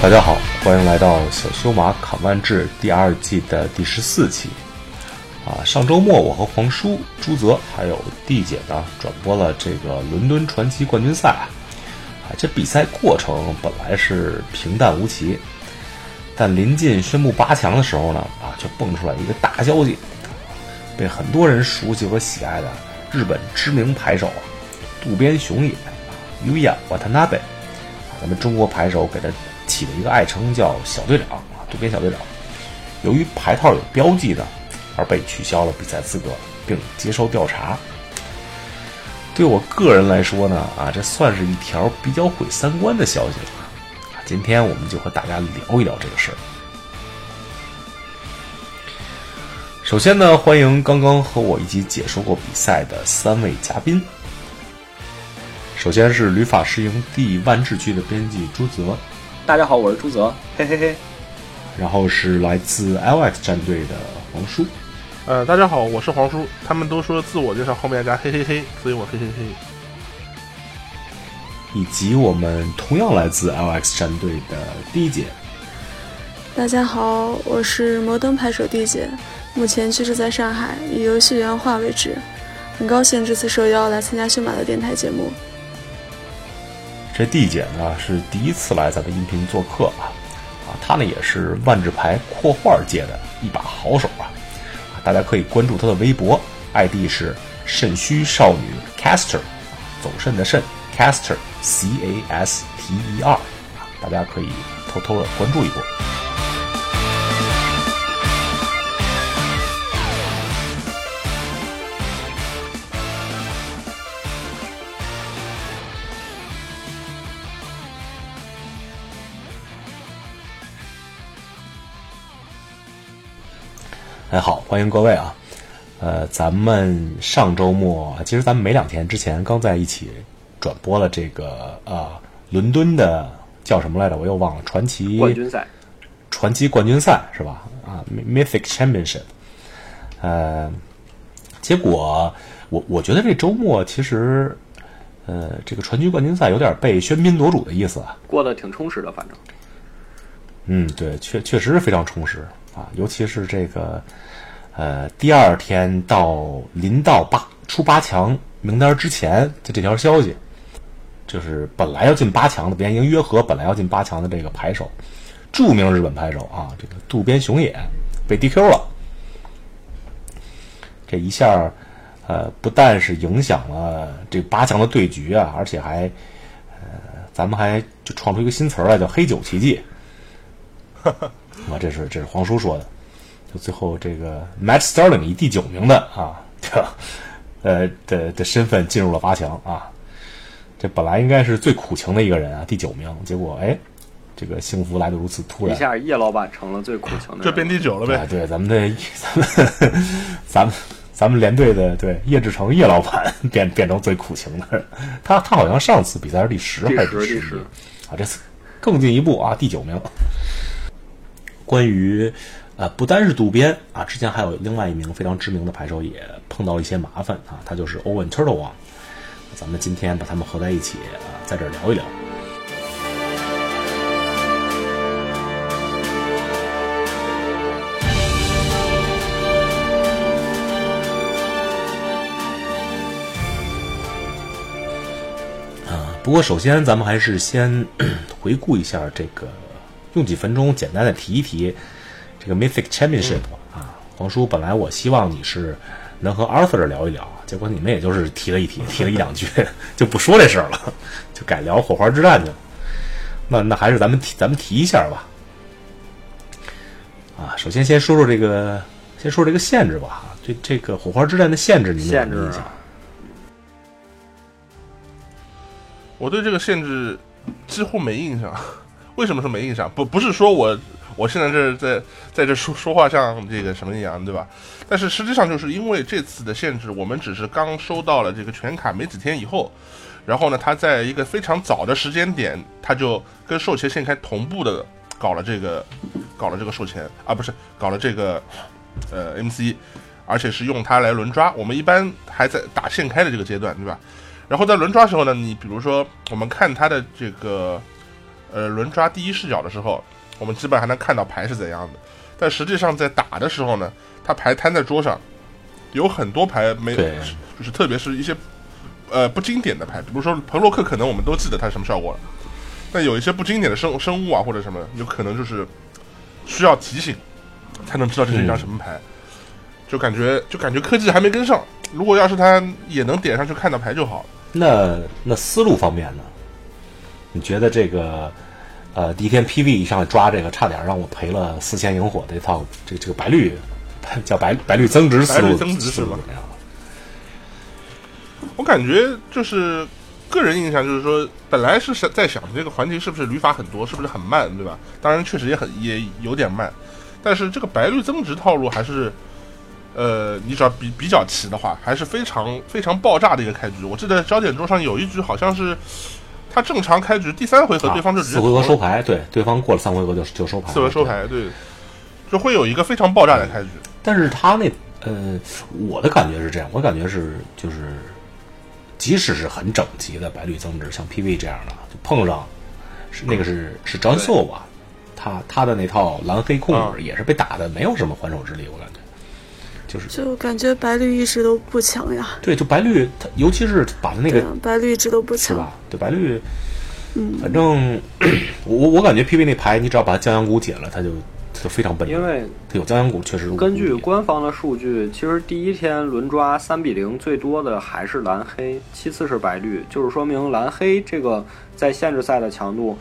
大家好，欢迎来到小修马侃万志第二季的第十四期。啊，上周末我和黄叔、朱泽还有弟姐呢，转播了这个伦敦传奇冠军赛。啊，这比赛过程本来是平淡无奇，但临近宣布八强的时候呢，啊，却蹦出来一个大消息，被很多人熟悉和喜爱的日本知名牌手，渡边雄也啊，Uya Watanabe，咱们中国牌手给他起了一个爱称叫“小队长”啊，渡边小队长。由于牌套有标记的。而被取消了比赛资格，并接受调查。对我个人来说呢，啊，这算是一条比较毁三观的消息了。今天我们就和大家聊一聊这个事儿。首先呢，欢迎刚刚和我一起解说过比赛的三位嘉宾。首先是旅法师营地万智区的编辑朱泽，大家好，我是朱泽，嘿嘿嘿。然后是来自 LX 战队的黄叔。呃，大家好，我是黄叔。他们都说自我介绍后面加嘿嘿嘿，所以我嘿嘿嘿。以及我们同样来自 LX 战队的 D 姐。大家好，我是摩登拍手 D 姐，目前居住在上海，以游戏原画为职。很高兴这次受邀来参加修马的电台节目。这 D 姐呢是第一次来咱们音频做客啊，啊，她呢也是万智牌扩画界的一把好手啊。大家可以关注她的微博，ID 是肾虚少女 Caster，走肾的肾 Caster C A S T E R，大家可以偷偷的关注一波。哎，好，欢迎各位啊！呃，咱们上周末，其实咱们没两天之前刚在一起转播了这个呃伦敦的叫什么来着？我又忘了，传奇冠军赛，传奇冠军赛是吧？啊，Mythic Championship。呃，结果我我觉得这周末其实，呃，这个传奇冠军赛有点被喧宾夺主的意思啊，过得挺充实的，反正。嗯，对，确确实是非常充实。啊，尤其是这个，呃，第二天到临到八出八强名单之前的这条消息，就是本来要进八强的，别人已经约和本来要进八强的这个牌手，著名日本牌手啊，这个渡边雄也被 DQ 了。这一下，呃，不但是影响了这八强的对局啊，而且还，呃，咱们还就创出一个新词儿来，叫“黑九奇迹”。啊，这是这是黄叔说的，就最后这个 Matt Sterling 以第九名的啊，呃的的身份进入了八强啊，这本来应该是最苦情的一个人啊，第九名，结果哎，这个幸福来的如此突然，一下叶老板成了最苦情的，这变第九了呗。对，咱们的咱们咱们咱们连队的对叶志成叶老板变变成最苦情的，他他好像上次比赛是第十还是第十啊？这次更进一步啊，第九名。关于，呃，不单是渡边啊，之前还有另外一名非常知名的牌手也碰到了一些麻烦啊，他就是 Owen Turtle 王。咱们今天把他们合在一起啊，在这儿聊一聊。啊，不过首先咱们还是先 回顾一下这个。用几分钟简单的提一提这个 Mythic Championship 啊，黄叔，本来我希望你是能和 Arthur 聊一聊，结果你们也就是提了一提，提了一两句 就不说这事儿了，就改聊火花之战去了。那那还是咱们提咱们提一下吧。啊，首先先说说这个，先说这个限制吧。对这个火花之战的限制，你们限制印象？我对这个限制几乎没印象。为什么说没印象？不不是说我我现在这在在这说说话像这个什么一样，对吧？但是实际上就是因为这次的限制，我们只是刚收到了这个全卡没几天以后，然后呢，他在一个非常早的时间点，他就跟售前限开同步的搞了这个搞了这个售前啊，不是搞了这个呃 MC，而且是用它来轮抓。我们一般还在打现开的这个阶段，对吧？然后在轮抓时候呢，你比如说我们看它的这个。呃轮抓第一视角的时候，我们基本还能看到牌是怎样的。但实际上在打的时候呢，它牌摊在桌上，有很多牌没，对就是特别是一些呃不经典的牌，比如说彭洛克，可能我们都记得它什么效果了。但有一些不经典的生生物啊或者什么，有可能就是需要提醒才能知道这是一张什么牌，就感觉就感觉科技还没跟上。如果要是他也能点上去看到牌就好了。那那思路方面呢？你觉得这个呃第一天 PV 一上来抓这个，差点让我赔了四千萤火这套这这个白绿 叫白白绿增值思路白绿增值是吧思路怎么样？我感觉就是个人印象就是说，本来是想在想这个环节是不是旅法很多，是不是很慢，对吧？当然确实也很也有点慢，但是这个白绿增值套路还是。呃，你只要比比较齐的话，还是非常非常爆炸的一个开局。我记得焦点桌上有一局好像是他正常开局第三回合，对方就直接四回合收牌，对，对方过了三回合就就收牌，四回收牌，对，就会有一个非常爆炸的开局。但是他那呃，我的感觉是这样，我感觉是就是，即使是很整齐的白绿增值，像 PV 这样的，就碰上是那个是是 John So 吧，他他的那套蓝黑控啊。制也是被打的没有什么还手之力，我感觉，就是就感觉白绿一直都不强呀。对，就白绿，他尤其是把他那个啊，白绿一直都不强。是吧？对白绿，嗯，反正我我我感觉 PV 那牌，你只要把江阳谷解了，他就他就非常笨，因为他有江阳谷确实根据官方的数据，其实第一天轮抓三比零最多的还是蓝黑，其次是白绿，就是说明蓝黑这个在限制赛的强度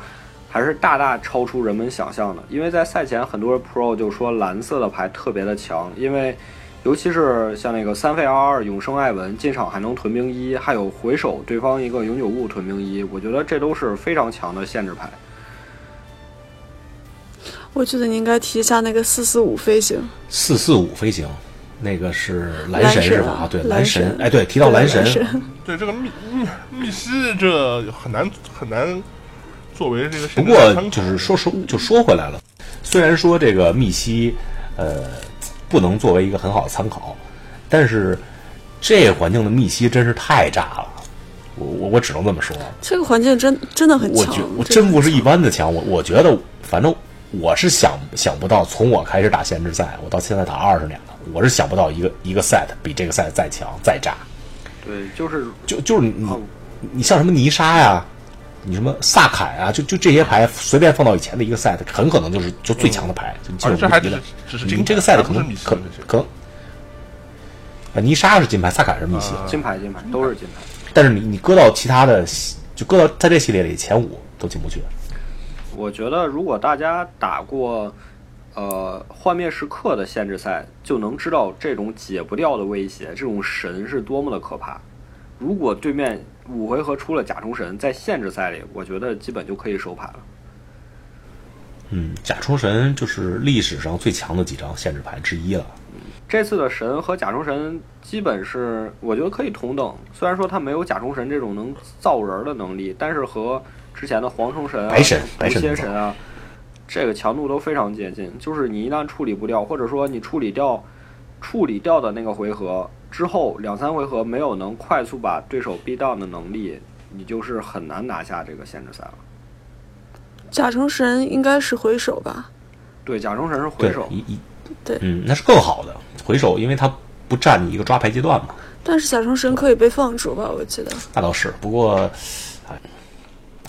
还是大大超出人们想象的。因为在赛前，很多 Pro 就说蓝色的牌特别的强，因为尤其是像那个三费二二永生艾文进场还能屯兵一，还有回手对方一个永久物屯兵一，我觉得这都是非常强的限制牌。我觉得你应该提一下那个四四五飞行，四四五飞行，那个是蓝蓝神神是吧？啊，对，蓝神。神，哎，对，提到蓝神，对这个密密密西这很难很难作为这个不过就是说说就说回来了，虽然说这个密西呃不能作为一个很好的参考，但是这个环境的密西真是太炸了，我我我只能这么说。这个环境真真的很强我觉。我真不是一般的强，我我觉得反正我是想想不到，从我开始打限制赛，我到现在打二十年了，我是想不到一个一个 set 比这个 set 再强再炸。对，就是就就是你哦你像什么泥沙呀，你什么萨凯啊，就就这些牌随便放到以前的一个 set，很可能就是就最强的牌，就而这还只是。只是金你这个牌 set 而不是可能可可能，啊，泥沙是金牌，萨凯是密西，金牌金牌都是金牌。但是你你搁到其他的系，就搁到在这系列里前五都进不去。我觉得，如果大家打过呃幻灭时刻的限制赛，就能知道这种解不掉的威胁，这种神是多么的可怕。如果对面五回合出了甲虫神，在限制赛里，我觉得基本就可以收牌了。嗯，甲虫神就是历史上最强的几张限制牌之一了。这次的神和甲虫神基本是我觉得可以同等，虽然说它没有甲虫神这种能造人儿的能力，但是和之前的蝗虫神啊、白神毒白蝎神啊，这个强度都非常接近。就是你一旦处理不掉，或者说你处理掉处理掉的那个回合之后，两三回合没有能快速把对手逼 down 的能力，你就是很难拿下这个限制赛了。甲虫神应该是回手吧？对，甲虫神是回对手，一一对嗯，那是更好的回手，因为它不占你一个抓牌阶段嘛。但是甲虫神可以被放逐吧？我记得。那倒是，不过，哎，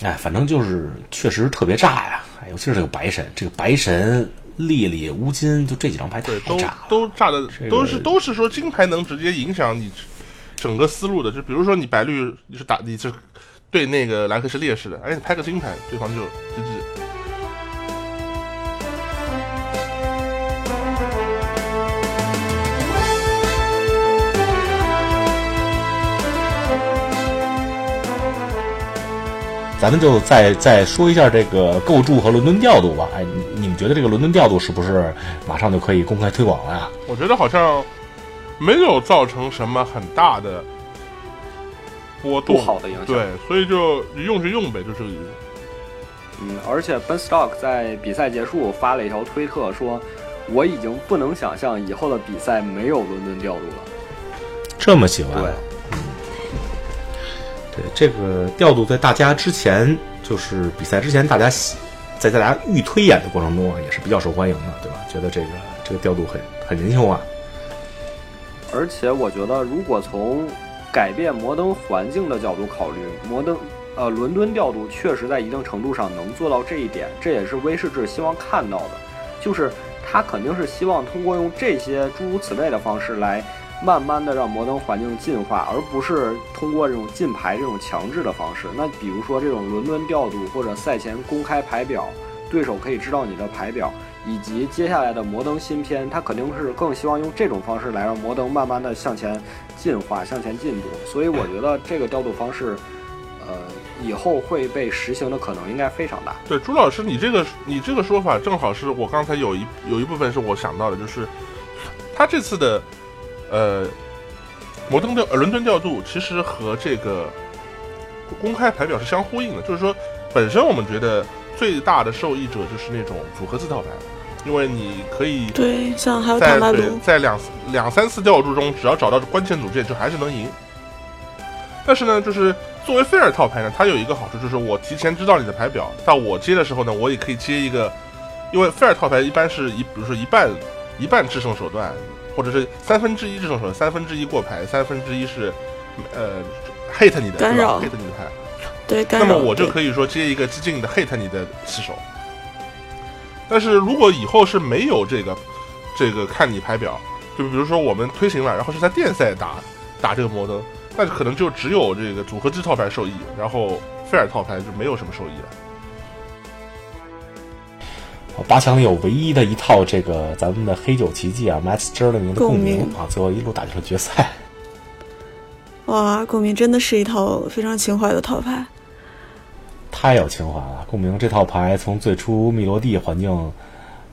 哎，反正就是确实特别炸呀！哎，尤其是这个白神，这个白神、丽丽、乌金，就这几张牌都炸了。都炸的这个都是都是说金牌能直接影响你整个思路的。就比如说你白绿你是打你是对那个蓝黑是劣势的，哎，你拍个金牌，对方就 GG。咱们就再再说一下这个构筑和伦敦调度吧。哎，你你们觉得这个伦敦调度是不是马上就可以公开推广了呀？我觉得好像没有造成什么很大的波动，不好的影响对，所以就你用就用呗，就这个意思。嗯，而且 Ben Stock 在比赛结束发了一条推特说：“我已经不能想象以后的比赛没有伦敦调度了。这么喜欢？对，这个调度，在大家之前就是比赛之前，大家在大家预推演的过程中啊，也是比较受欢迎的，对吧？觉得这个这个调度很很人性化。而且我觉得，如果从改变摩登环境的角度考虑，摩登呃伦敦调度确实在一定程度上能做到这一点，这也是威士忌希望看到的，就是他肯定是希望通过用这些诸如此类的方式来慢慢的让摩登环境进化，而不是通过这种进牌这种强制的方式。那比如说这种伦敦调度或者赛前公开牌表，对手可以知道你的牌表。以及接下来的摩登新篇，他肯定是更希望用这种方式来让摩登慢慢的向前进化、向前进步。所以我觉得这个调度方式，呃，以后会被实行的可能应该非常大。对，朱老师，你这个你这个说法正好是我刚才有一有一部分是我想到的，就是他这次的呃摩登调伦敦调度其实和这个公开牌表是相呼应的，就是说本身我们觉得。最大的受益者就是那种组合字套牌，因为你可以对像还有在在两两三次调度中，只要找到关键组件，就还是能赢。但是呢，就是作为菲尔套牌呢，它有一个好处，就是我提前知道你的牌表，到我接的时候呢，我也可以接一个，因为菲尔套牌一般是一，比如说一半一半制胜手段，或者是三分之一这种手段，三分之一过牌，三分之一是呃 hate 你的干扰 hate 你的牌。对，那么我就可以说接一个激进的 hate 你的棋手。但是如果以后是没有这个这个看你牌表，就比如说我们推行了，然后是在电赛打打这个摩登，那可能就只有这个组合制套牌受益，然后菲尔套牌就没有什么受益了。八强里有唯一的一套这个咱们的黑酒奇迹啊，Max j e r l i n 的共鸣啊，最后一路打进了决赛。哇，共鸣真的是一套非常情怀的套牌。太有情怀了！共鸣这套牌从最初密罗蒂环境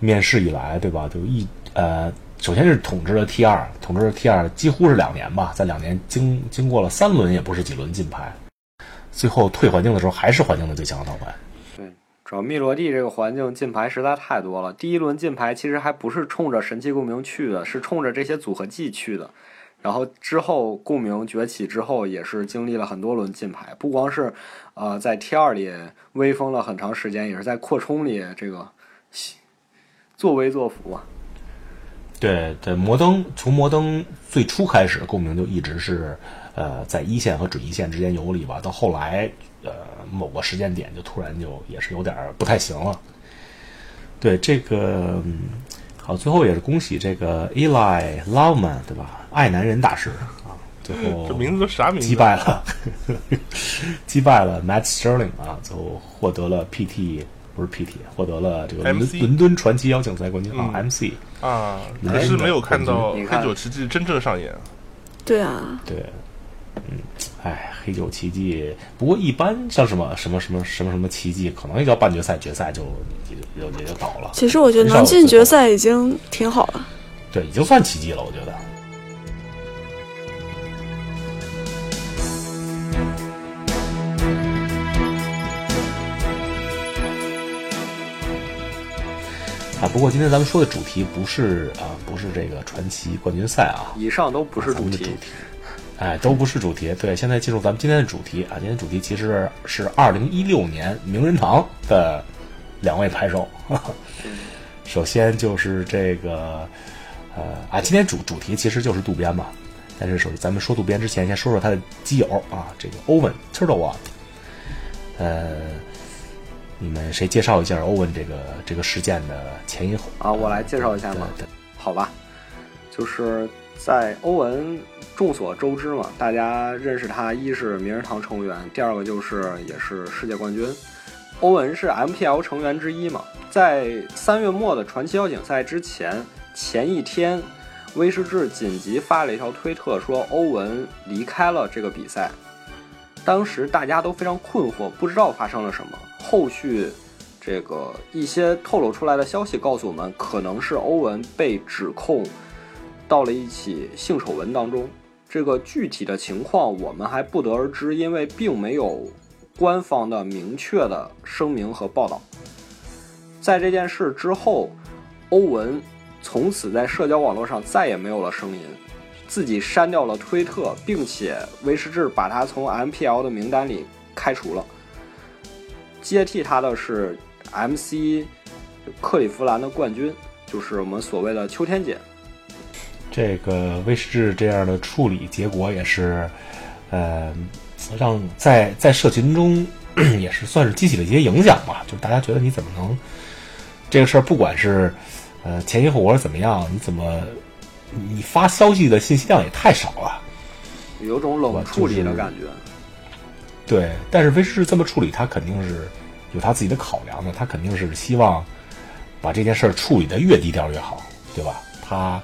面世以来，对吧？就一呃，首先是统治了 T 二，统治了 T 二几乎是两年吧，在两年经经过了三轮，也不是几轮进牌，最后退环境的时候还是环境的最强的套牌。主要密罗蒂这个环境进牌实在太多了。第一轮进牌其实还不是冲着神奇共鸣去的，是冲着这些组合技去的。然后之后共鸣崛起之后，也是经历了很多轮进牌，不光是，呃，在 T 二里威风了很长时间，也是在扩充里这个作威作福啊。对对，摩登从摩登最初开始，共鸣就一直是呃在一线和准一线之间游离吧，到后来呃某个时间点就突然就也是有点不太行了。对这个。好，最后也是恭喜这个 Eli Loveman，对吧？爱男人大师啊，最后这名字都啥名字？击败了，击败了 Matt Sterling 啊，最后获得了 PT，不是 PT，获得了这个伦伦敦传奇邀请赛冠军啊，MC 啊，可是没有看到黑九奇迹真正上演。对啊，对。嗯，哎，黑九奇迹。不过一般像什么什么什么什么什么奇迹，可能也叫半决赛、决赛就也就也就倒了。其实我觉得能进决赛已经挺好了。对，已经算奇迹了，我觉得。不过今天咱们说的主题不是啊，不是这个传奇冠军赛啊，以上都不是主题。哎，都不是主题。对，现在进入咱们今天的主题啊！今天主题其实是二零一六年名人堂的两位拍手。首先就是这个，呃啊，今天主主题其实就是渡边嘛。但是首先咱们说渡边之前，先说说他的基友啊，这个欧文 Turtle 啊。呃，你们谁介绍一下欧文这个这个事件的前因后啊？我来介绍一下嘛。好吧，就是在欧文。众所周知嘛，大家认识他，一是名人堂成员，第二个就是也是世界冠军。欧文是 MPL 成员之一嘛，在三月末的传奇邀请赛之前前一天，威士忌紧急发了一条推特，说欧文离开了这个比赛。当时大家都非常困惑，不知道发生了什么。后续这个一些透露出来的消息告诉我们，可能是欧文被指控到了一起性丑闻当中。这个具体的情况我们还不得而知，因为并没有官方的明确的声明和报道。在这件事之后，欧文从此在社交网络上再也没有了声音。自己删掉了推特，并且威士治把他从 MPL 的名单里开除了。接替他的是 MC 克利夫兰的冠军，就是我们所谓的秋天姐。这个威士治这样的处理结果也是，呃，让在在社群中 也是算是激起了一些影响吧。就是大家觉得你怎么能这个事儿，不管是呃前因后果怎么样，你怎么你发消息的信息量也太少了，有种冷处理的感觉。对，但是威士治这么处理，他肯定是有他自己的考量的，他肯定是希望把这件事儿处理的越低调越好，对吧？他。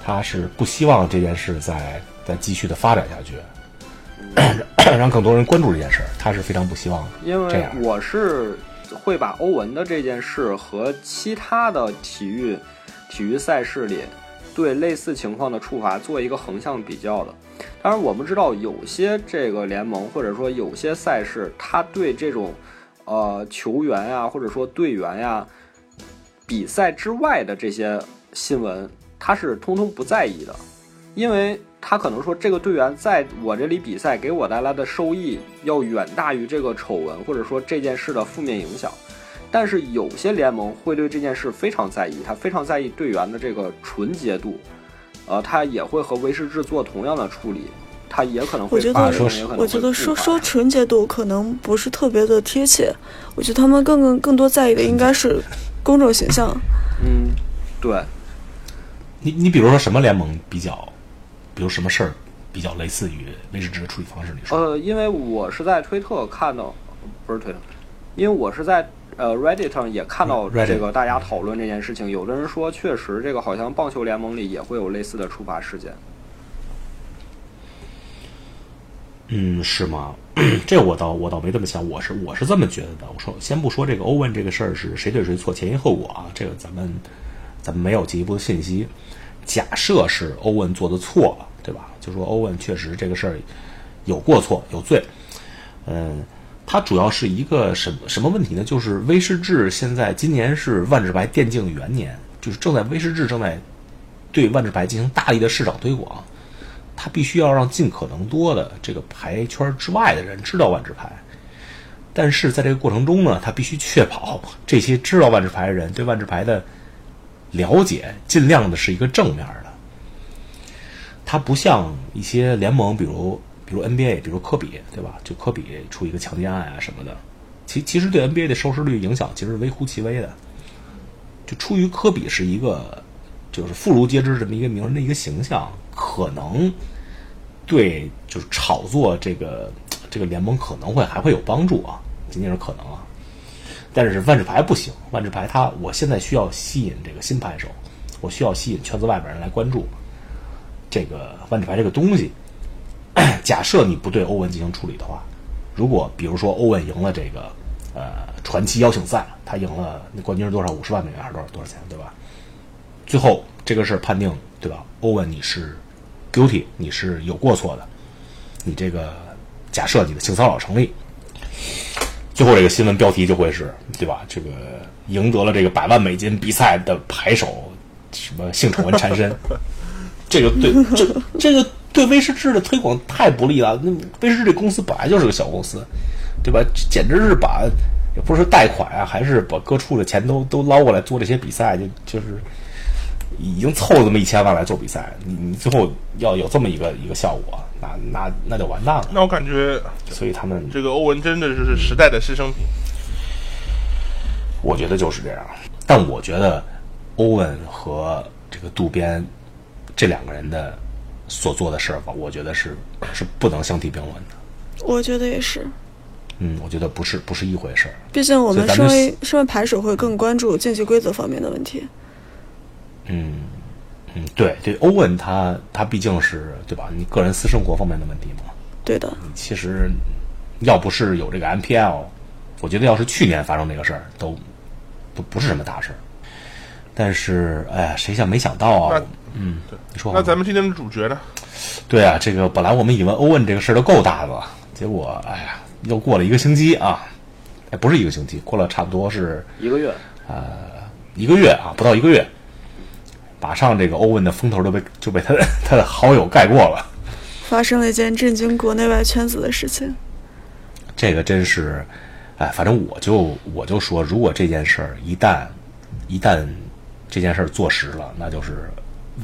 他是不希望这件事再再继续的发展下去，让更多人关注这件事，他是非常不希望的因为我是会把欧文的这件事和其他的体育体育赛事里对类似情况的处罚做一个横向比较的。当然，我们知道有些这个联盟或者说有些赛事，他对这种呃球员呀或者说队员呀比赛之外的这些新闻。他是通通不在意的，因为他可能说这个队员在我这里比赛给我带来的收益要远大于这个丑闻或者说这件事的负面影响。但是有些联盟会对这件事非常在意，他非常在意队员的这个纯洁度，呃，他也会和威士治做同样的处理，他也可能会发生，我觉得说说纯洁度可能不是特别的贴切，我觉得他们更更更多在意的应该是公众形象。嗯，对。你你比如说什么联盟比较，比如什么事儿比较类似于威士治的处理方式？你说？呃，因为我是在推特看到，不是推特，因为我是在呃 Reddit 上也看到这个大家讨论这件事情。有的人说，确实这个好像棒球联盟里也会有类似的处罚事件。嗯，是吗？这我倒我倒没这么想，我是我是这么觉得的。我说，先不说这个欧文这个事儿是谁对谁错，前因后果啊，这个咱们咱们没有进一步的信息。假设是欧文做的错了，对吧？就说欧文确实这个事儿有过错有罪，嗯，它主要是一个什什么问题呢？就是威士治现在今年是万智牌电竞元年，就是正在威士治正在对万智牌进行大力的市场推广，它必须要让尽可能多的这个牌圈之外的人知道万智牌，但是在这个过程中呢，他必须确保这些知道万智牌的人对万智牌的。了解尽量的是一个正面的，它不像一些联盟，比如比如 NBA，比如科比，对吧？就科比出一个强奸案啊什么的，其其实对 NBA 的收视率影响其实是微乎其微的。就出于科比是一个就是妇孺皆知这么一个名人的一个形象，可能对就是炒作这个这个联盟可能会还会有帮助啊，仅仅是可能啊。但是万智牌不行，万智牌它，我现在需要吸引这个新牌手，我需要吸引圈子外边人来关注这个万智牌这个东西。假设你不对欧文进行处理的话，如果比如说欧文赢了这个呃传奇邀请赛，他赢了那冠军是多少？五十万美元还是多少多少钱？对吧？最后这个事儿判定对吧？欧文你是 guilty，你是有过错的，你这个假设你的性骚扰成立。最后这个新闻标题就会是，对吧？这个赢得了这个百万美金比赛的牌手，什么性丑闻缠身，这个对这这个对威士忌的推广太不利了。那威士忌这公司本来就是个小公司，对吧？简直是把也不是贷款啊，还是把各处的钱都都捞过来做这些比赛，就就是。已经凑了这么一千万来做比赛，你你最后要有这么一个一个效果，那那那就完蛋了。那我感觉，所以他们这个欧文真的就是时代的牺牲品。我觉得就是这样，但我觉得欧文和这个渡边这两个人的所做的事儿吧，我觉得是是不能相提并论的。我觉得也是。嗯，我觉得不是不是一回事儿。毕竟我们身为身为牌手会更关注竞技规则方面的问题。嗯，嗯，对对，欧文他他毕竟是对吧？你个人私生活方面的问题嘛。对的。其实，要不是有这个 MPL，我觉得要是去年发生这个事儿，都不不是什么大事儿。但是，哎呀，谁想没想到啊？嗯，对，你说。那咱们今天的主角呢？对啊，这个本来我们以为欧文这个事儿都够大的了，结果，哎呀，又过了一个星期啊！哎，不是一个星期，过了差不多是一个月。呃，一个月啊，不到一个月。马上这个欧文的风头就被就被他的 他的好友盖过了。发生了一件震惊国内外圈子的事情。这个真是，哎，反正我就我就说，如果这件事儿一旦一旦这件事儿坐实了，那就是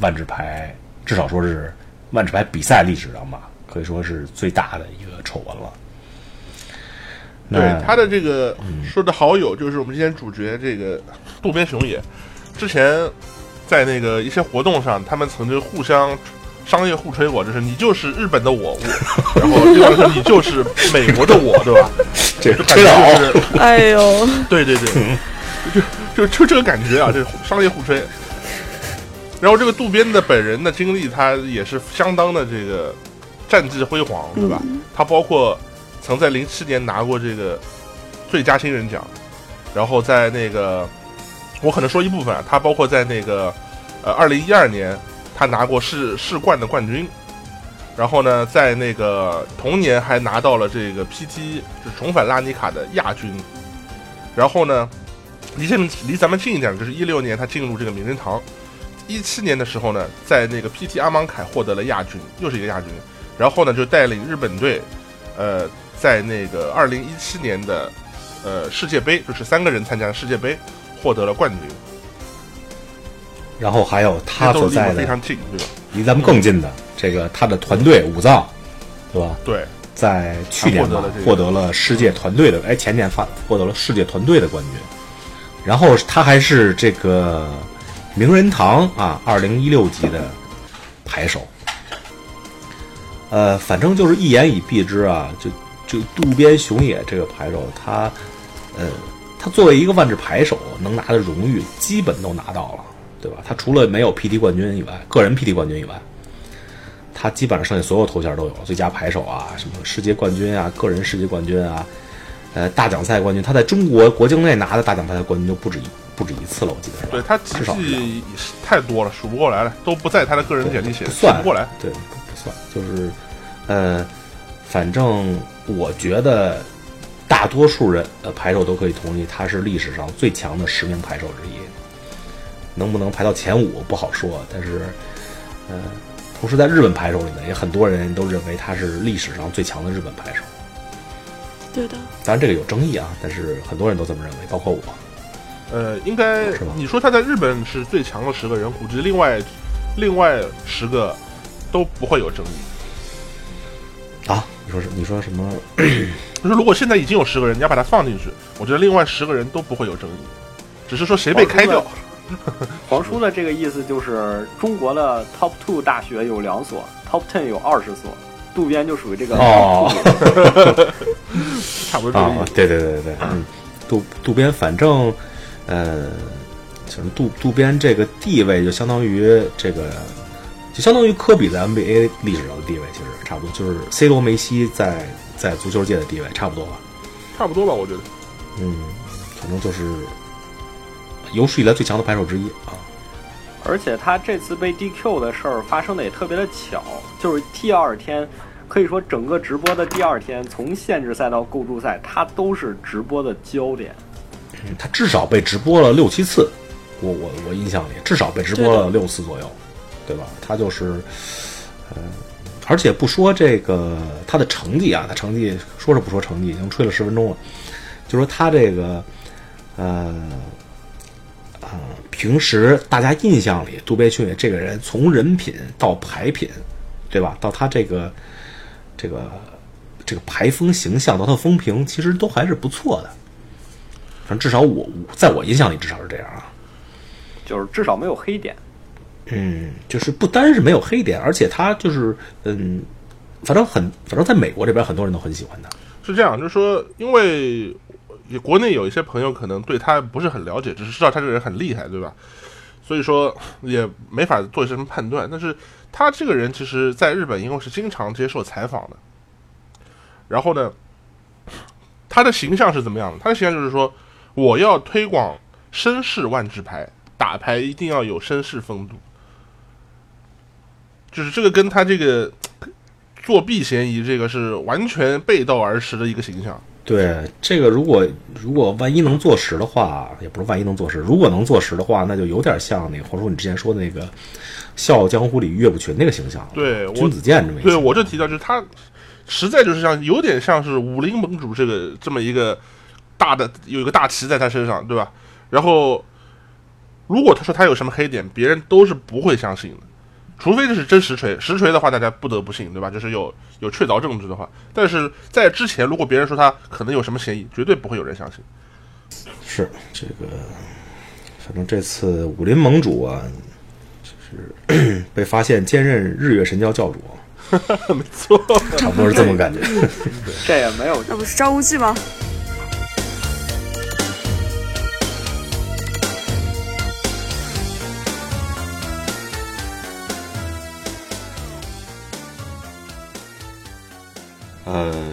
万智牌，至少说是万智牌比赛历史上吧，可以说是最大的一个丑闻了。对他的这个说的好友，就是我们今天主角这个渡边雄也，之前在那个一些活动上，他们曾经互相商业互吹过，就是你就是日本的我，我 然后对方说你就是美国的我，对吧？这个感吹得好觉就是，哎呦，对对对，就就就这个感觉啊，这商业互吹。然后这个渡边的本人的经历，他也是相当的这个战绩辉煌，对吧？他包括曾在零七年拿过这个最佳新人奖，然后在那个我可能说一部分啊，他包括在那个呃二零一二年他拿过世世冠的冠军，然后呢在那个同年还拿到了这个 PT 就是重返拉尼卡的亚军，然后呢离这离咱们近一点就是一六年他进入这个名人堂。一七年的时候呢，在那个 PT 阿芒凯获得了亚军，又是一个亚军。然后呢，就带领日本队，呃，在那个二零一七年的呃世界杯，就是三个人参加的世界杯，获得了冠军。然后还有他所在的非常近，对吧？离咱们更近的这个他的团队武藏，对吧？对，在去年获得了世界团队的，哎，前年发获得了世界团队的冠军。然后他还是这个名人堂啊，二零一六级的牌手。呃，反正就是一言以蔽之啊，就就渡边雄也这个牌手，他呃，他作为一个万智牌手，能拿的荣誉基本都拿到了，对吧？他除了没有 PT 冠军以外，个人 PT 冠军以外，他基本上剩下所有头衔都有，最佳牌手啊，什么世界冠军啊，个人世界冠军啊，呃，大奖赛冠军，他在中国国境内拿的大奖赛冠军就不止一不止一次了，我记得是吧？对他奇至少太多了，数不过来了，都不在他的个人简历写，不算不过来。对，不不算，就是，呃，反正我觉得大多数人呃牌手都可以同意，他是历史上最强的十名牌手之一。能不能排到前五不好说，但是，呃，同时在日本牌手里呢，也很多人都认为他是历史上最强的日本牌手。对的，当然这个有争议啊，但是很多人都这么认为，包括我。呃，应该你说他在日本是最强的十个人，估计另外另外十个都不会有争议。啊，你说是你说什么？就是如果现在已经有十个人，你要把它放进去，我觉得另外十个人都不会有争议，只是说谁被开掉。黄叔的 这个意思就是，中国的 Top Two 大学有两所，Top Ten 有二十所，渡边就属于这个哦 Top Two 差不多这个意啊思。，对对对对，嗯，渡渡边反正，呃，就是渡渡边这个地位就相当于这个，就相当于科比在 NBA 历史上的地位，其实差不多，就是 C 罗、梅西在在足球界的地位差不多吧。差不多吧，我觉得。嗯，反正就是有史以来最强的牌手之一啊。而且他这次被 DQ 的事儿发生的也特别的巧，就是第二天，可以说整个直播的第二天，从限制赛到构筑赛，他都是直播的焦点。嗯他至少被直播了六七次，我我我印象里至少被直播了六次左右，对吧？他就是，呃，而且不说这个他的成绩啊，他成绩说是不说成绩，已经吹了十分钟了，就说他这个，呃。呃，平时大家印象里，渡边雄也这个人，从人品到牌品，对吧？到他这个这个这个牌风形象，到他风评，其实都还是不错的。反正至少我我在我印象里至少是这样啊。就是至少没有黑点。嗯，就是不单是没有黑点，而且他就是嗯，反正很反正在美国这边很多人都很喜欢他。是这样，就是说，因为国内有一些朋友可能对他不是很了解，只是知道他这个人很厉害，对吧？所以说也没法做什么判断。但是他这个人其实在日本因为是经常接受采访的，然后呢，他的形象是怎么样的？他的形象就是说，我要推广绅士万智牌，打牌一定要有绅士风度，就是这个跟他这个作弊嫌疑这个是完全背道而驰的一个形象。对这个，如果如果万一能坐实的话，也不是万一能坐实，如果能坐实的话，那就有点像那个黄叔你之前说的那个《笑傲江湖》里岳不群那个形象，对我君子剑这么一个对，我就提到，就是他实在就是像有点像是武林盟主这个这么一个大的有一个大旗在他身上，对吧？然后如果他说他有什么黑点，别人都是不会相信的，除非这是真实锤，实锤的话大家不得不信，对吧？就是有有确凿证据的话，但是在之前，如果别人说他可能有什么嫌疑，绝对不会有人相信。是这个，反正这次武林盟主啊，就是 被发现兼任日月神教教主，没错，差不多是这么感觉。这也没有那不是张无忌吗？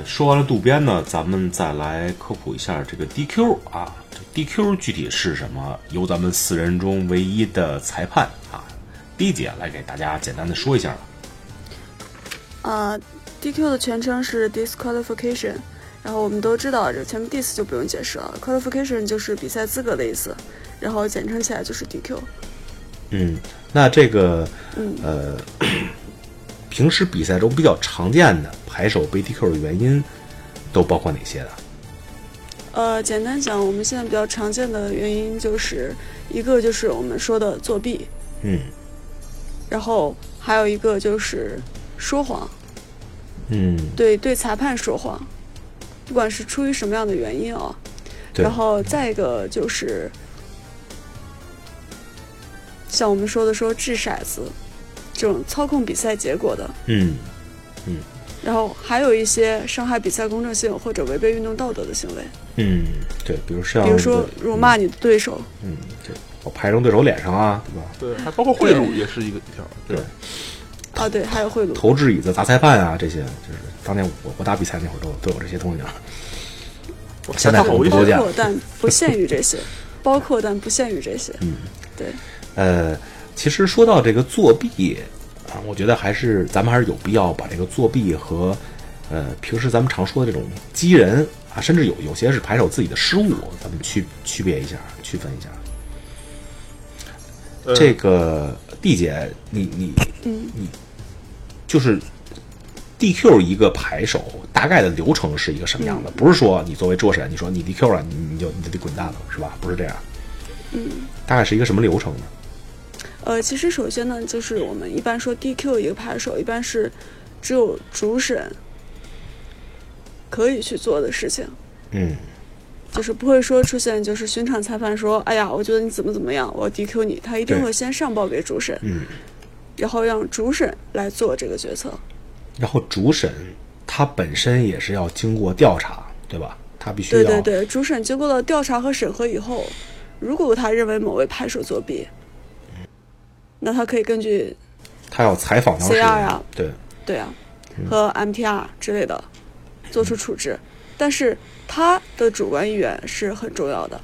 说完了渡边呢，咱们再来科普一下这个 DQ 啊，这 DQ 具体是什么？由咱们四人中唯一的裁判啊，D 姐来给大家简单的说一下吧。啊、d q 的全称是 disqualification，然后我们都知道，这前面 dis 就不用解释了，qualification 就是比赛资格的意思，然后简称起来就是 DQ。嗯，那这个嗯呃，平时比赛中比较常见的牌手被 DQ 的原因都包括哪些的？呃，简单讲，我们现在比较常见的原因就是一个就是我们说的作弊，嗯。然后还有一个就是说谎，嗯，对对裁判说谎，不管是出于什么样的原因啊。对。然后再一个就是，像我们说的说掷骰子，这种操控比赛结果的，嗯嗯。然后还有一些伤害比赛公正性或者违背运动道德的行为，嗯，对，比如像比如说辱骂你的对手，嗯，对，我拍成对手脸上啊，对吧？对，还包括贿赂也是一个一条，对。对。啊，对，还有贿赂，投掷椅子砸裁判啊，这些就是当年我我打比赛那会儿都都有这些东西啊。现在可能不好危险多见包括但不限于这些，包括但不限于这些。嗯，对，呃，其实说到这个作弊啊，我觉得还是咱们还是有必要把这个作弊和呃平时咱们常说的这种激人啊，甚至有有些是牌手自己的失误，咱们区区别一下，区分一下。呃这个 D 姐，你你你，就是 DQ 一个牌手大概的流程是一个什么样的？不是说你作为桌神，你说你 DQ 了，你你就你就得滚蛋了，是吧？不是这样。嗯，大概是一个什么流程呢？呃，其实首先呢，就是我们一般说 DQ 一个牌手，一般是只有主审可以去做的事情，嗯就是不会说出现就是巡场裁判说，哎呀，我觉得你怎么怎么样，我 DQ 你，他一定会先上报给主审，嗯。然后让主审来做这个决策。然后主审他本身也是要经过调查，对吧？他必须要对对对，主审经过了调查和审核以后，如果他认为某位牌手作弊，那他可以根据他要采访当事人 CR 啊对，对啊嗯和 MTR 之类的做出处置，但是他的主观意愿是很重要的，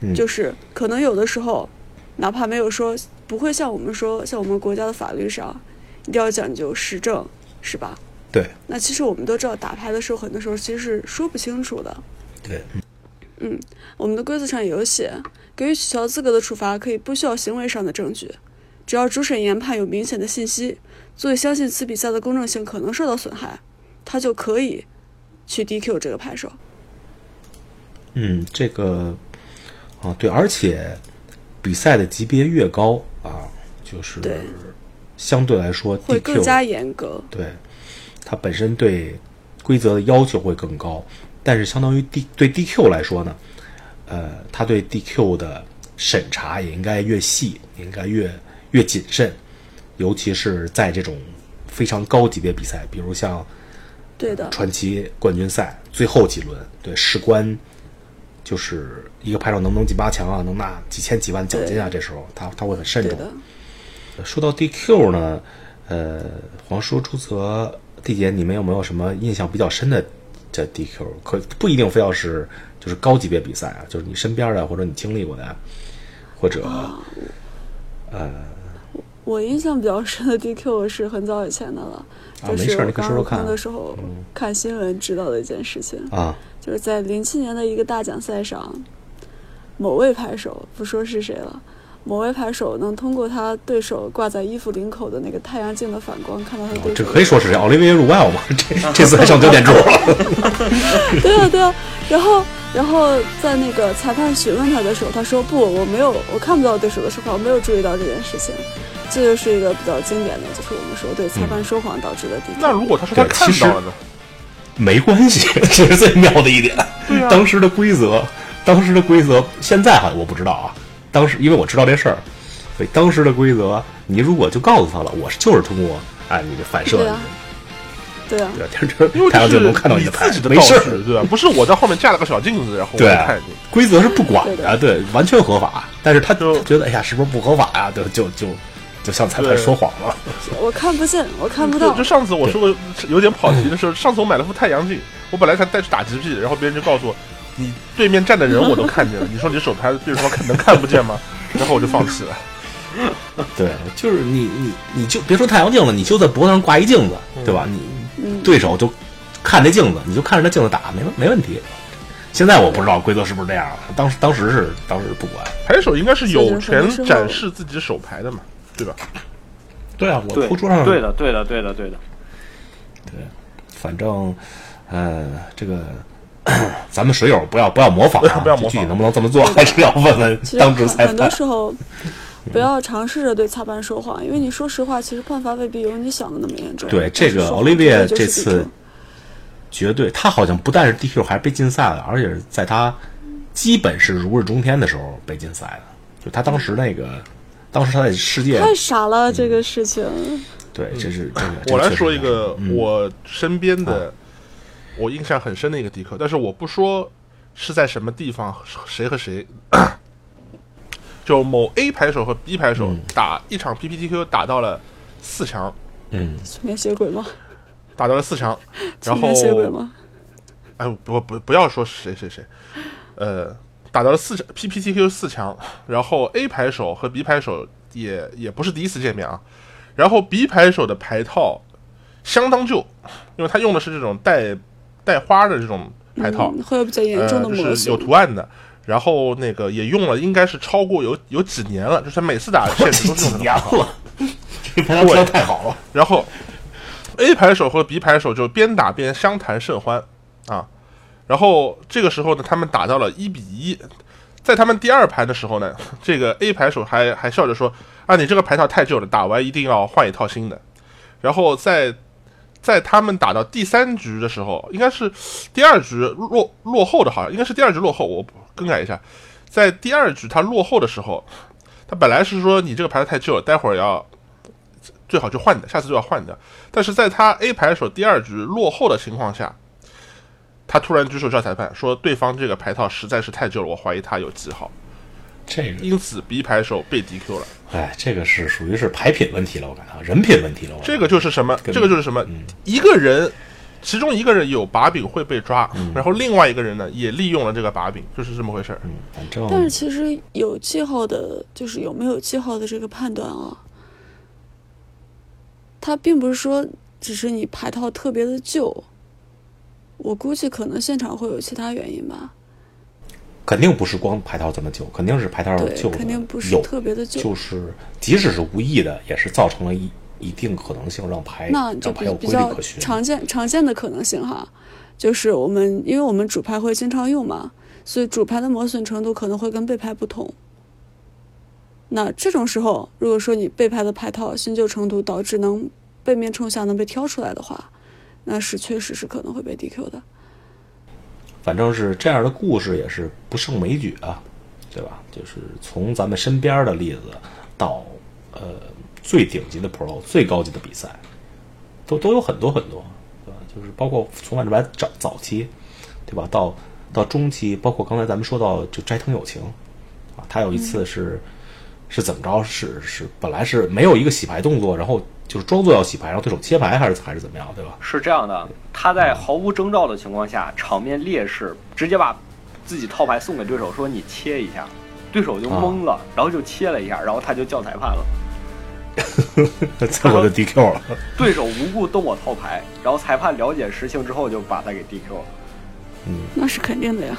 嗯。就是可能有的时候，哪怕没有说不会像我们说像我们国家的法律上一定要讲究实证，是吧？对。那其实我们都知道，打牌的时候很多时候其实是说不清楚的。对，嗯我们的规则上也有写，给予取消资格的处罚可以不需要行为上的证据，只要主审研判有明显的信息，足以相信此比赛的公正性可能受到损害，他就可以去 DQ 这个牌手。嗯，这个啊，对，而且比赛的级别越高啊，就是对相对来说会更加严格。对它本身对规则的要求会更高，但是相当于 D 对 DQ 来说呢，呃，他对 DQ 的审查也应该越细，也应该越越谨慎，尤其是在这种非常高级别比赛，比如像对的，传奇冠军赛最后几轮，对事关就是一个拍手能不能进八强啊，能拿几千几万奖金啊，这时候他他会很慎重。说到 DQ 呢，呃，黄叔、朱泽、弟姐，你们有没有什么印象比较深的这 DQ？可不一定非要是就是高级别比赛啊，就是你身边的或者你经历过的，或者、呃，我印象比较深的 DQ 是很早以前的了，啊，就是我没事，你可以刚入坑说说看的时候看新闻知道的一件事情，啊。就是在零七年的一个大奖赛上，某位拍手不说是谁了，某位牌手能通过他对手挂在衣服领口的那个太阳镜的反光，看到他对手。哦这可以说是奥利维耶·鲁埃尔吗？这 这次还上焦点柱了。对啊，对啊。然后，然后在那个裁判询问他的时候，他说不，我没有，我看不到对手的手法，我没有注意到这件事情。这就是一个比较经典的，就是我们说对裁判说谎导致的地那如果他说他看到了呢？没关系，这是最妙的一点。当时的规则，当时的规则，现在哈我不知道啊。当时因为我知道这事儿，所以当时的规则，你如果就告诉他了，我是就是通过哎你的反射，对啊对啊，对太阳镜能看到你自己，的牌没事儿，对吧？不是我在后面架了个小镜子，然后我看你。规则是不管对的，对，完全合法。但是他就觉得哎呀，是不是不合法呀？就就就就向裁判说谎了。我看不见，我看不到就就。上次我说过有点跑题的时候，上次我买了副太阳镜，我本来想带去打 GP，然后别人就告诉我，你对面站的人我都看见了，你说你手牌对方看能看不见吗？然后我就放弃了。对，就是你你你就别说太阳镜了，你就在脖子上挂一镜子，对吧？你嗯，对手就看这镜子，你就看着那镜子打，没问没问题。现在我不知道规则是不是这样了，当时当时是当时不管。牌手应该是有权展示自己手牌的嘛，对吧？对啊，我对铺桌上对的，对的，对的，对的。对反正，呃，这个 咱们水友不要不要模仿、啊，不要模仿 具体能不能这么做，还是要问问其实当值裁很很多。时候不要尝试着对裁判说谎，因为你说实话，其实判罚未必有你想的那么严重。对这个 Olivia 这次绝对，他好像不但是 DQ，还是被禁赛了，而且是在他基本是如日中天的时候被禁赛的。就他当时那个，当时他在世界，太傻了，这个事情。对，这是这个。我来说一个嗯我身边的我印象很深的一个迪克，但是我不说是在什么地方，谁和谁。就某 A 牌手和 B 牌手打一场 PPTQ 打到了四强，嗯，催眠血鬼吗？打到了四强，催 然后眠血鬼吗？哎不不不要说谁谁谁，呃，打到了四强 PPTQ 四强，然后 A 牌手和 B 牌手也也不是第一次见面啊，然后 B 牌手的牌套相当旧，因为他用的是这种带带花的这种牌套，嗯，会有比较严重的呃，磨就是有。图案的。然后那个也用了，应该是超过有有几年了，就是每次打限制都是用这种年牌套。了，这牌票太好了。然后 A 牌手和 B 牌手就边打边相谈甚欢啊。然后这个时候呢，他们打到了一比一。在他们第二盘的时候呢，这个 A 牌手还还笑着说：“啊，你这个牌套太旧了，打完一定要换一套新的。”然后在在他们打到第三局的时候，应该是第二局落落后的，好像应该是第二局落后，我更改一下，在第二局他落后的时候，他本来是说你这个牌子太旧了，待会儿要最好就换的，下次就要换的。但是在他 A 牌手第二局落后的情况下，他突然举手叫裁判，说对方这个牌套实在是太旧了，我怀疑他有记号，这个，因此 B 牌手被 DQ 了。哎，这个是属于是牌品问题了，我感觉啊，人品问题了。我感觉这个就是什么？这个就是什么？一个人，其中一个人有把柄会被抓，然后另外一个人呢也利用了这个把柄，就是这么回事儿。嗯，反正但是其实有记号的，就是有没有记号的这个判断啊，他并不是说只是你牌套特别的旧，我估计可能现场会有其他原因吧。肯定不是光牌套这么久，肯定是牌套对肯定不是特别的旧就是即使是无意的，也是造成了一一定可能性让牌那就比比较规律可循。常见常见的可能性哈，就是我们因为我们主牌会经常用嘛，所以主牌的磨损程度可能会跟背牌不同。那这种时候，如果说你背牌的牌套新旧程度导致能背面冲下能被挑出来的话，那是确实是可能会被 DQ 的。反正是这样的故事也是不胜枚举啊，对吧？就是从咱们身边的例子到呃最顶级的 Pro、最高级的比赛，都都有很多很多，对吧？就是包括从万智牌早早期，对吧？到到中期，包括刚才咱们说到就斋藤友情啊，他有一次是、是怎么着？是是本来是没有一个洗牌动作，然后就是装作要洗牌，然后对手切牌还是还是怎么样，对吧？是这样的，他在毫无征兆的情况下，场面劣势，直接把自己套牌送给对手，说你切一下，对手就懵了，然后就切了一下，然后他就叫裁判了。这我就 DQ 了。对手无故动我套牌，然后裁判了解实情之后就把他给 DQ 了。嗯那是肯定的呀。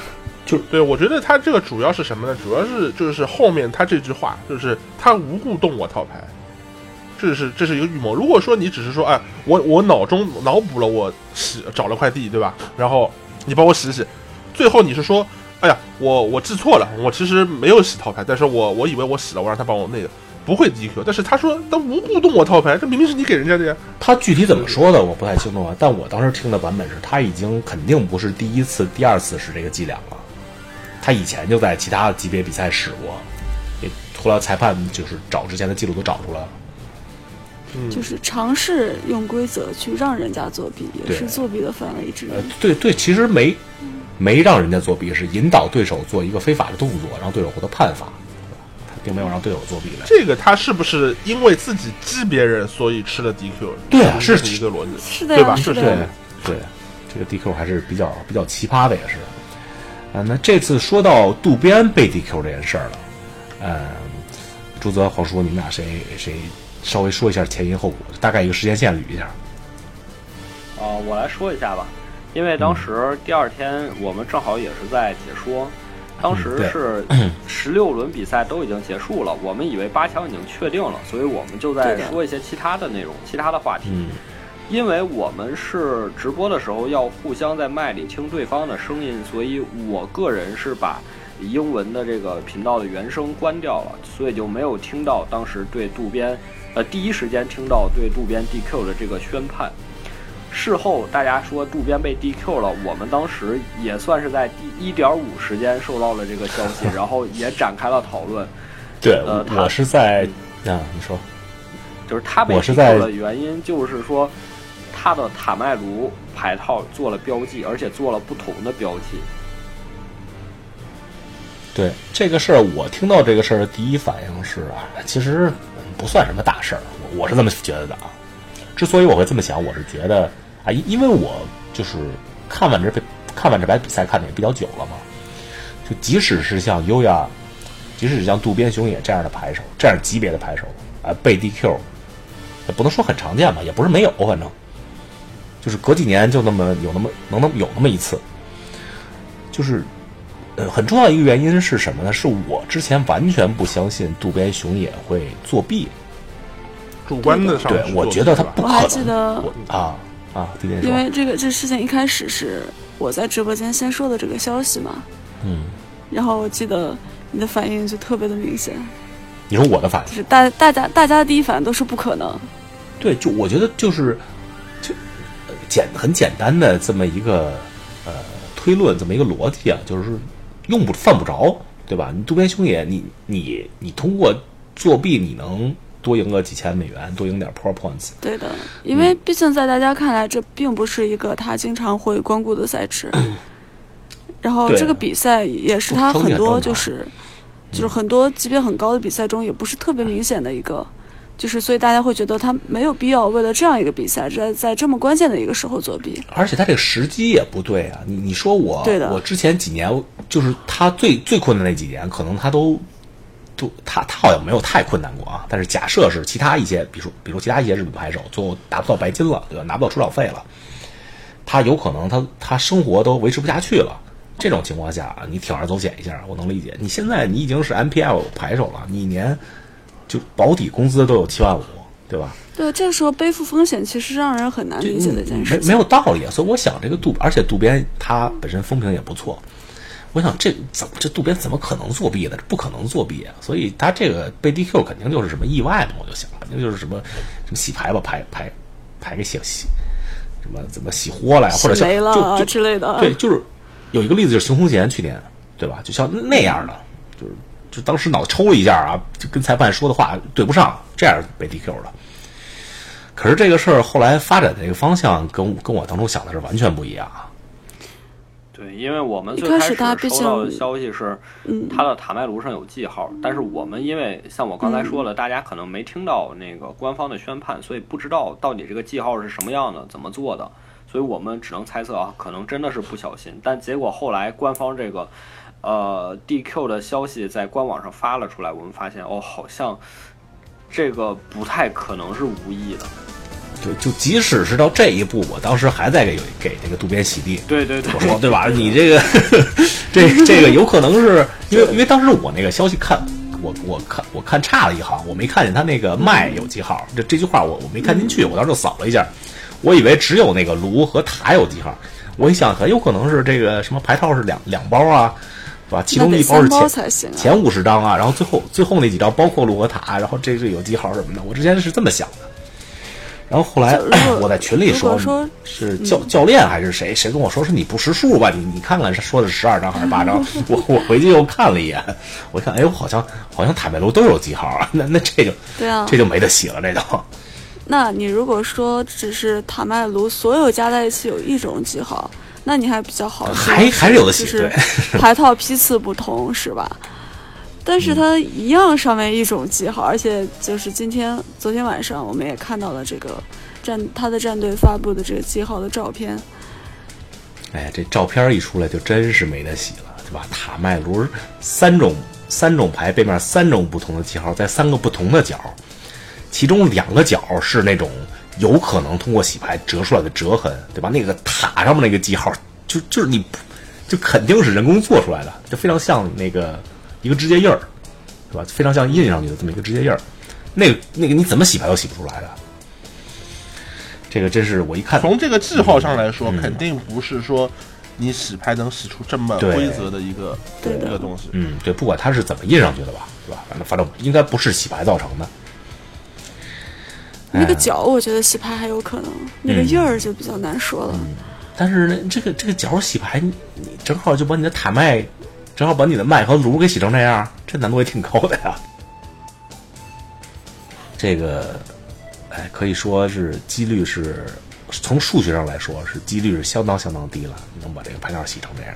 就对，我觉得他这个主要是什么呢？主要是就是后面他这句话，就是他无故动我套牌，这是这是一个预谋。如果说你只是说，哎，我我脑中脑补了我洗找了块地，对吧？然后你帮我洗洗，最后你是说，哎呀，我我记错了，我其实没有洗套牌，但是我我以为我洗了，我让他帮我那个不会 DQ，但是他说他无故动我套牌，这明明是你给人家的呀。他具体怎么说的我不太清楚啊，但我当时听的版本是他已经肯定不是第一次、第二次使这个伎俩了，他以前就在其他级别比赛使过，也后来裁判就是找之前的记录都找出来了。就是尝试用规则去让人家作弊，也是作弊的范围之一。呃，对对，其实没没让人家作弊，是引导对手做一个非法的动作，让对手获得判罚，他并没有让对手作弊的。这个他是不是因为自己激别人，所以吃了 DQ？对啊这是一个逻辑。是的，对吧是的对这个 DQ 还是比较比较奇葩的，也是。啊，那这次说到渡边被 DQ 这件事儿了，嗯，朱泽、黄叔，你们俩谁谁稍微说一下前因后果，大概一个时间线捋一下。啊、我来说一下吧，因为当时第二天我们正好也是在解说，当时是 十六轮比赛都已经结束了，我们以为八强已经确定了，所以我们就在说一些其他的内容、其他的话题。嗯。因为我们是直播的时候要互相在麦里听对方的声音，所以我个人是把英文的这个频道的原声关掉了，所以就没有听到当时对渡边，呃，第一时间听到对渡边 DQ 的这个宣判。事后大家说渡边被 DQ 了，我们当时也算是在第一点五时间收到了这个消息，然后也展开了讨论。对，呃他我是在啊，你说，就是他被我是在 DQ 的原因，就是说他的塔麦卢牌套做了标记，而且做了不同的标记。对。这个事儿，我听到这个事儿的第一反应是啊，其实不算什么大事儿，我我是这么觉得的啊。之所以我会这么想，我是觉得啊，因因为我就是看完这看完这把比赛看的也比较久了嘛，就即使是像优雅，即使是像渡边雄也这样的牌手，这样级别的牌手啊，被 DQ，也不能说很常见吧，也不是没有，反正。就是隔几年就那么有那么能那么有那么一次，就是呃，很重要的一个原因是什么呢？是我之前完全不相信渡边雄也会作弊，主观的上对我觉得他不可能。我还记得我啊啊，因为这个这事情一开始是我在直播间先说的这个消息嘛，嗯，然后我记得你的反应就特别的明显，你说我的反应就。是大大家大家的第一反应都是不可能，对，就我觉得就是就呃简很简单的这么一个呃推论，这么一个逻辑啊，就是用不犯不着，对吧？你渡边兄也，你你你通过作弊，你能多赢个几千美元，多赢点 pro points，对的，因为毕竟在大家看来，这并不是一个他经常会光顾的赛制。然后这个比赛也是他很多就是就是很多级别很高的比赛中，也不是特别明显的一个，就是所以大家会觉得他没有必要为了这样一个比赛，在在这么关键的一个时候作弊。而且他这个时机也不对啊！你你说我，对的我之前几年就是他最最困难那几年，可能他都都他他好像没有太困难过啊。但是假设是其他一些，比如说比如说其他一些日本牌手，最后达不到白金了，对吧？拿不到出场费了，他有可能他他生活都维持不下去了。这种情况下，你铤而走险一下，我能理解。你现在你已经是 MPL 牌手了，你一年就保底工资都有七万五，对吧？对，这个时候背负风险其实让人很难理解的一件事没没。有道理，所以我想这个渡，而且渡边他本身风评也不错，我想这怎么这渡边怎么可能作弊呢？这不可能作弊啊！所以他这个被 DQ 肯定就是什么意外嘛，我就想肯定就是什么什么洗牌吧，牌牌牌给洗洗，什么怎么洗豁了呀，或者像就就之类的对，就是有一个例子就是熊红贤去年对吧？就像那样的，就是就当时脑抽了一下啊，就跟裁判说的话对不上，这样被 DQ 了。可是这个事儿后来发展的这个方向跟跟我当初想的是完全不一样啊。对，因为我们一开最开始收到的消息是，嗯他的塔麦卢上有记号，但是我们因为像我刚才说嗯了，大家可能没听到那个官方的宣判，所以不知道到底这个记号是什么样的，怎么做的，所以我们只能猜测啊，可能真的是不小心。但结果后来官方这个呃 DQ 的消息在官网上发了出来，我们发现哦，好像这个不太可能是无意的。就就即使是到这一步，我当时还在给给这个渡边洗地。对对对，我说对吧？你这个 这这个有可能是因为因为当时我那个消息看我我看我看差了一行，我没看见他那个麦有记号，这这句话我我没看进去，我当时就扫了一下，我以为只有那个炉和塔有记号，我一想很有可能是这个什么牌套是两两包啊，是吧？其中一包是前。前五十张啊，然后最后最后那几张包括鲁和塔，然后这个有记号什么的，我之前是这么想的。然后后来我在群里说，是教教练还是谁？谁跟我说是你不识数吧？你你看看是说的十二张还是八张？我我回去又看了一眼，我看哎呦，好像好像塔麦卢都有记号啊，那那这就对啊，这就没得洗了，这都。那你如果说只是塔麦卢所有加在一起有一种记号，那你还比较好，还还是有的洗，对，牌套批次不同是吧？但是它一样上面一种记号，而且就是今天、昨天晚上我们也看到了这个战他的战队发布的这个记号的照片。哎，这照片一出来就真是没得洗了，对吧？塔麦卢三种三种牌背面三种不同的记号，在三个不同的角，其中两个角是那种有可能通过洗牌折出来的折痕，对吧？那个塔上面那个记号就就是你就肯定是人工做出来的，就非常像那个。一个指甲印儿，是吧？非常像印上去的这么一个指甲印儿，那个那个你怎么洗牌都洗不出来的。这个真是我一看，从这个记号上来说，肯定不是说你洗牌能洗出这么规则的一个一个东西。嗯，对，不管它是怎么印上去的吧，是吧？反正反正应该不是洗牌造成的。那个角，我觉得洗牌还有可能，那个印儿就比较难说了。但是呢，这个这个角洗牌，你正好就把你的塔麦。正好把你的麦和炉给洗成这样，这难度也挺高的呀。这个，哎，可以说是几率是从数学上来说是几率是相当相当低了，能把这个牌套洗成这样。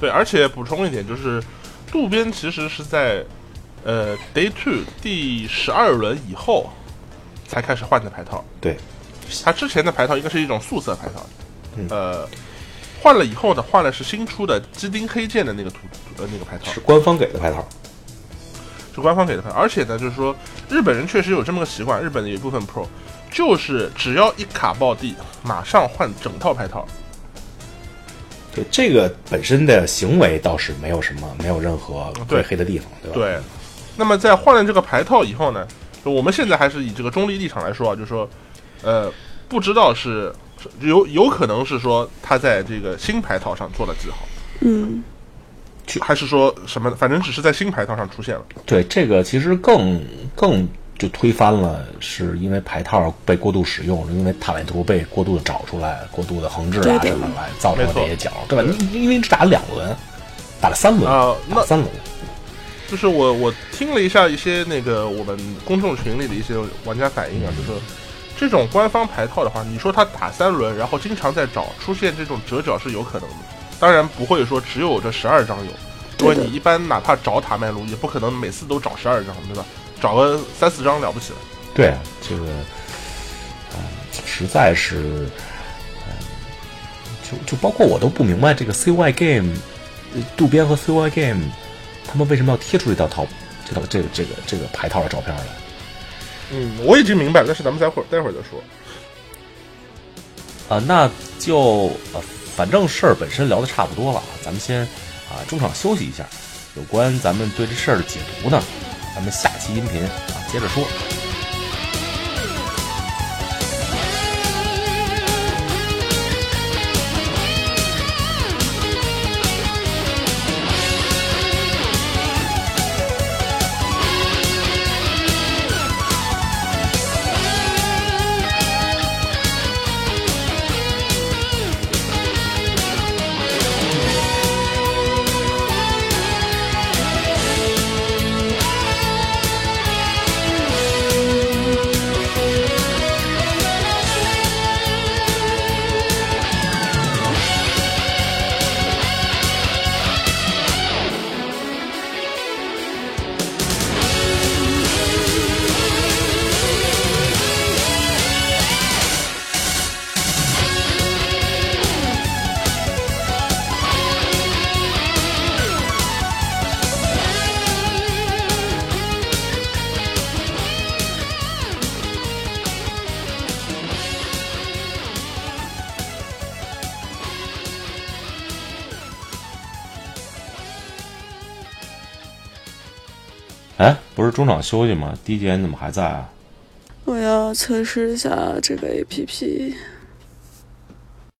对，而且补充一点，就是渡边其实是在呃 Day Two 第十二轮以后才开始换的牌套。对，他之前的牌套应该是一种素色牌套，呃。换了以后呢，换了是新出的基丁黑剑的那个图呃那个牌套，是官方给的牌套，是官方给的牌。而且呢，就是说日本人确实有这么个习惯，日本的有一部分 Pro 就是只要一卡爆地，马上换整套牌套。对这个本身的行为倒是没有什么，没有任何对黑的地方，对吧？对。那么在换了这个牌套以后呢，我们现在还是以这个中立立场来说啊，就是说，呃，不知道是。有有可能是说他在这个新牌套上做了记号，嗯，还是说什么？反正只是在新牌套上出现了。对，这个其实更更就推翻了，是因为牌套被过度使用，因为塔莱图被过度的找出来，过度的横置啊什么来造成这些角，对吧？因因为只打了两轮，打了三轮啊，那三轮。就是我我听了一下一些那个我们公众群里的一些玩家反映啊，就说。这种官方牌套的话，你说他打三轮，然后经常在找出现这种折角是有可能的，当然不会说只有这十二张有，因为你一般哪怕找塔麦卢，也不可能每次都找十二张，对吧？找个三四张了不起了。对啊，这个，嗯，实在是，嗯，就就包括我都不明白这个 CY Game，渡边和 CY Game，他们为什么要贴出这套套这套这个这个这个牌套的照片来？嗯，我已经明白了，但是咱们待会儿待会儿再说。啊，那就呃，反正事儿本身聊的差不多了，咱们先啊中场休息一下。有关咱们对这事儿的解读呢，咱们下期音频啊接着说。中场休息吗？第一节你怎么还在啊？我要测试一下这个 APP。